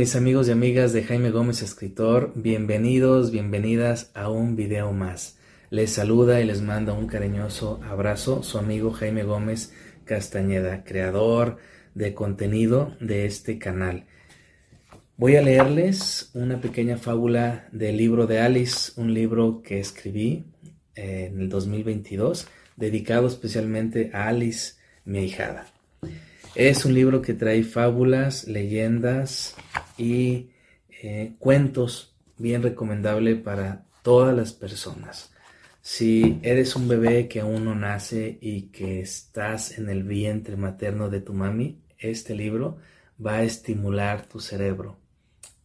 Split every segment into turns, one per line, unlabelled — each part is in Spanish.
Mis amigos y amigas de Jaime Gómez Escritor, bienvenidos, bienvenidas a un video más. Les saluda y les manda un cariñoso abrazo su amigo Jaime Gómez Castañeda, creador de contenido de este canal. Voy a leerles una pequeña fábula del libro de Alice, un libro que escribí en el 2022, dedicado especialmente a Alice, mi ahijada. Es un libro que trae fábulas, leyendas y eh, cuentos bien recomendable para todas las personas. Si eres un bebé que aún no nace y que estás en el vientre materno de tu mami, este libro va a estimular tu cerebro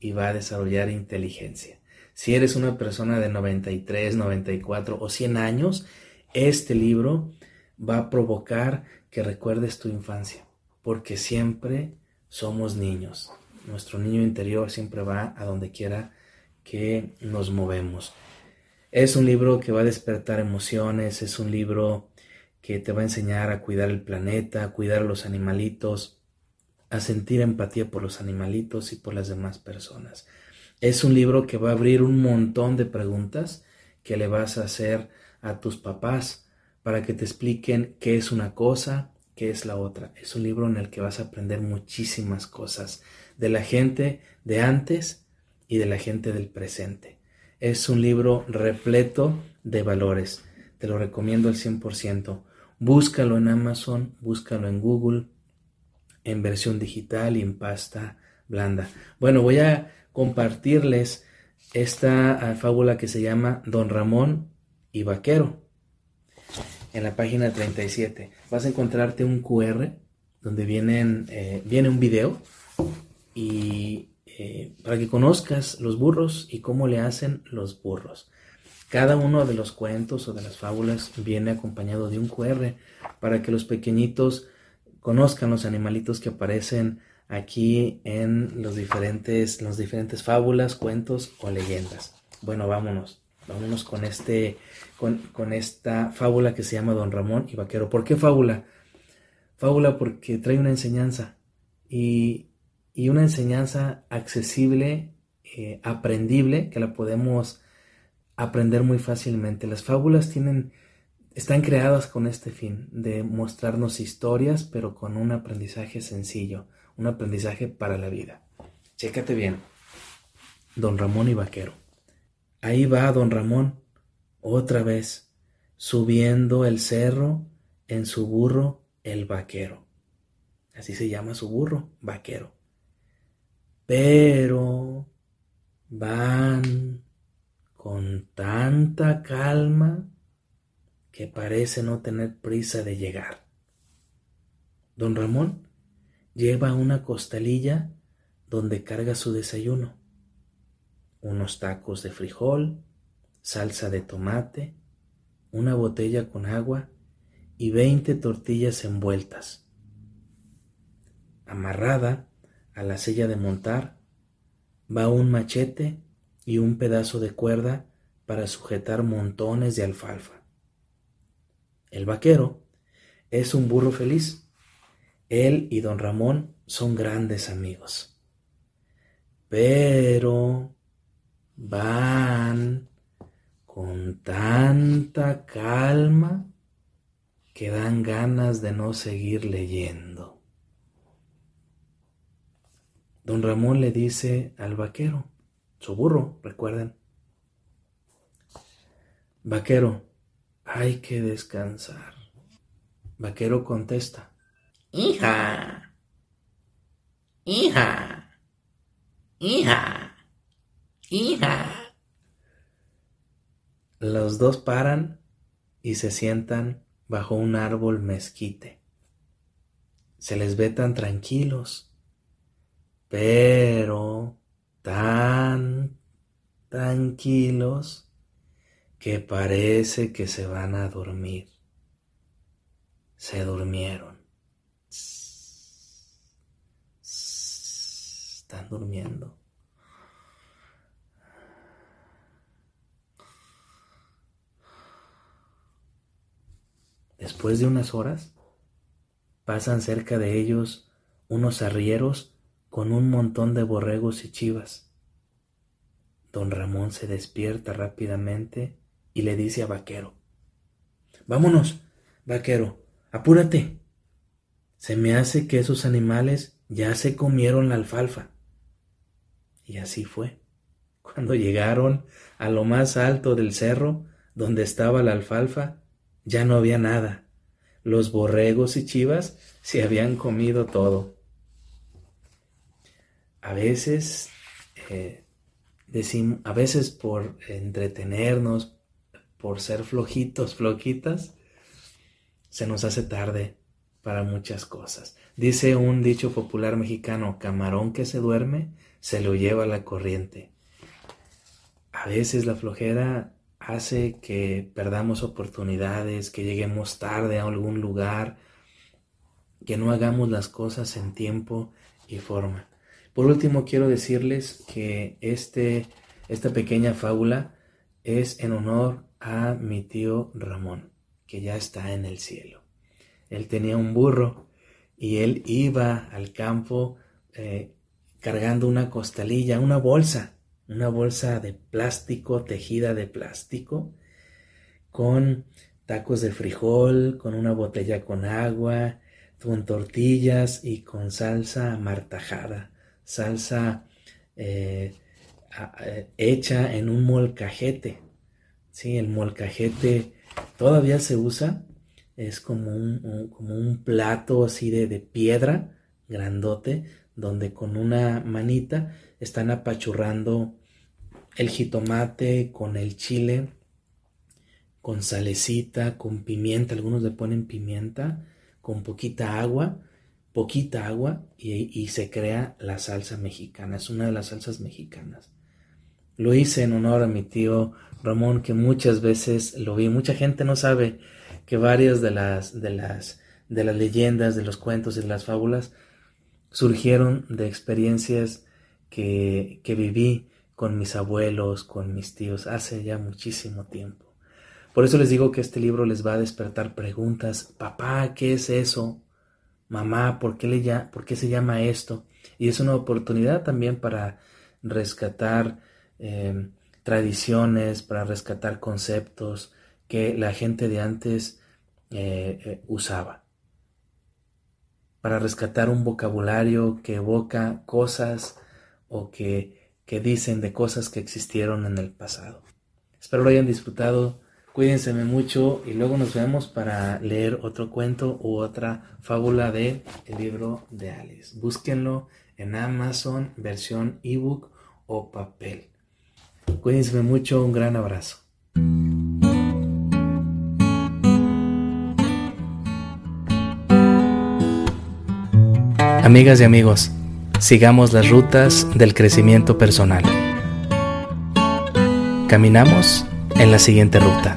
y va a desarrollar inteligencia. Si eres una persona de 93, 94 o 100 años, este libro va a provocar que recuerdes tu infancia porque siempre somos niños. Nuestro niño interior siempre va a donde quiera que nos movemos. Es un libro que va a despertar emociones, es un libro que te va a enseñar a cuidar el planeta, a cuidar a los animalitos, a sentir empatía por los animalitos y por las demás personas. Es un libro que va a abrir un montón de preguntas que le vas a hacer a tus papás para que te expliquen qué es una cosa, ¿Qué es la otra? Es un libro en el que vas a aprender muchísimas cosas de la gente de antes y de la gente del presente. Es un libro repleto de valores. Te lo recomiendo al 100%. Búscalo en Amazon, búscalo en Google, en versión digital y en pasta blanda. Bueno, voy a compartirles esta ah, fábula que se llama Don Ramón y Vaquero en la página 37. Vas a encontrarte un QR donde vienen, eh, viene un video y eh, para que conozcas los burros y cómo le hacen los burros. Cada uno de los cuentos o de las fábulas viene acompañado de un QR para que los pequeñitos conozcan los animalitos que aparecen aquí en los diferentes, las diferentes fábulas, cuentos o leyendas. Bueno, vámonos. Vámonos con, este, con, esta fábula que se llama Don Ramón y Vaquero. ¿Por qué fábula? Fábula porque trae una enseñanza y, una enseñanza accesible, eh, aprendible, que la podemos aprender muy fácilmente. Las fábulas tienen, están creadas con este fin, de mostrarnos historias, pero con un aprendizaje sencillo, un aprendizaje para la vida. Chécate bien. Don Ramón y Vaquero. Ahí va don Ramón, otra vez, subiendo el cerro en su burro el vaquero. Así se llama su burro, vaquero. Pero van con tanta calma que parece no tener prisa de llegar. Don Ramón lleva una costalilla donde carga su desayuno unos tacos de frijol, salsa de tomate, una botella con agua y veinte tortillas envueltas. Amarrada a la silla de montar va un machete y un pedazo de cuerda para sujetar montones de alfalfa. El vaquero es un burro feliz. Él y don Ramón son grandes amigos. Pero van con tanta calma que dan ganas de no seguir leyendo. Don Ramón le dice al vaquero, su burro, recuerden, Vaquero, hay que descansar. Vaquero contesta, Hija, hija, hija. Los dos paran y se sientan bajo un árbol mezquite. Se les ve tan tranquilos, pero tan tranquilos que parece que se van a dormir. Se durmieron. Están durmiendo. Después de unas horas, pasan cerca de ellos unos arrieros con un montón de borregos y chivas. Don Ramón se despierta rápidamente y le dice a Vaquero, Vámonos, Vaquero, apúrate. Se me hace que esos animales ya se comieron la alfalfa. Y así fue. Cuando llegaron a lo más alto del cerro, donde estaba la alfalfa, ya no había nada. Los borregos y chivas se habían comido todo. A veces, eh, a veces por entretenernos, por ser flojitos, floquitas, se nos hace tarde para muchas cosas. Dice un dicho popular mexicano, camarón que se duerme, se lo lleva la corriente. A veces la flojera hace que perdamos oportunidades, que lleguemos tarde a algún lugar, que no hagamos las cosas en tiempo y forma. Por último, quiero decirles que este, esta pequeña fábula es en honor a mi tío Ramón, que ya está en el cielo. Él tenía un burro y él iba al campo eh, cargando una costalilla, una bolsa una bolsa de plástico, tejida de plástico, con tacos de frijol, con una botella con agua, con tortillas y con salsa martajada, salsa eh, eh, hecha en un molcajete. Sí, el molcajete todavía se usa, es como un, como un plato así de, de piedra grandote, donde con una manita están apachurrando el jitomate con el chile, con salecita, con pimienta, algunos le ponen pimienta, con poquita agua, poquita agua y, se crea la salsa mexicana, es una de las salsas mexicanas. Lo hice en honor a mi tío Ramón, que muchas veces lo vi. Mucha gente no sabe que varias de las, de las, de las leyendas, de los cuentos y de las fábulas surgieron de experiencias que, que viví con mis abuelos, con mis tíos, hace ya muchísimo tiempo. Por eso les digo que este libro les va a despertar preguntas. Papá, ¿qué es eso? Mamá, ¿por qué, le ¿por qué se llama esto? Y es una oportunidad también para rescatar em, tradiciones, para rescatar conceptos que la gente de antes eh, eh, usaba. Para rescatar un vocabulario que evoca cosas o que que dicen de cosas que existieron en el pasado. Espero lo hayan disfrutado. Cuídense mucho y luego nos vemos para leer otro cuento u otra fábula de el libro de Alice. Búsquenlo en Amazon, versión ebook o papel. Cuídense mucho, un gran abrazo. Amigas y amigos, sigamos las rutas del crecimiento personal. Caminamos en la siguiente ruta.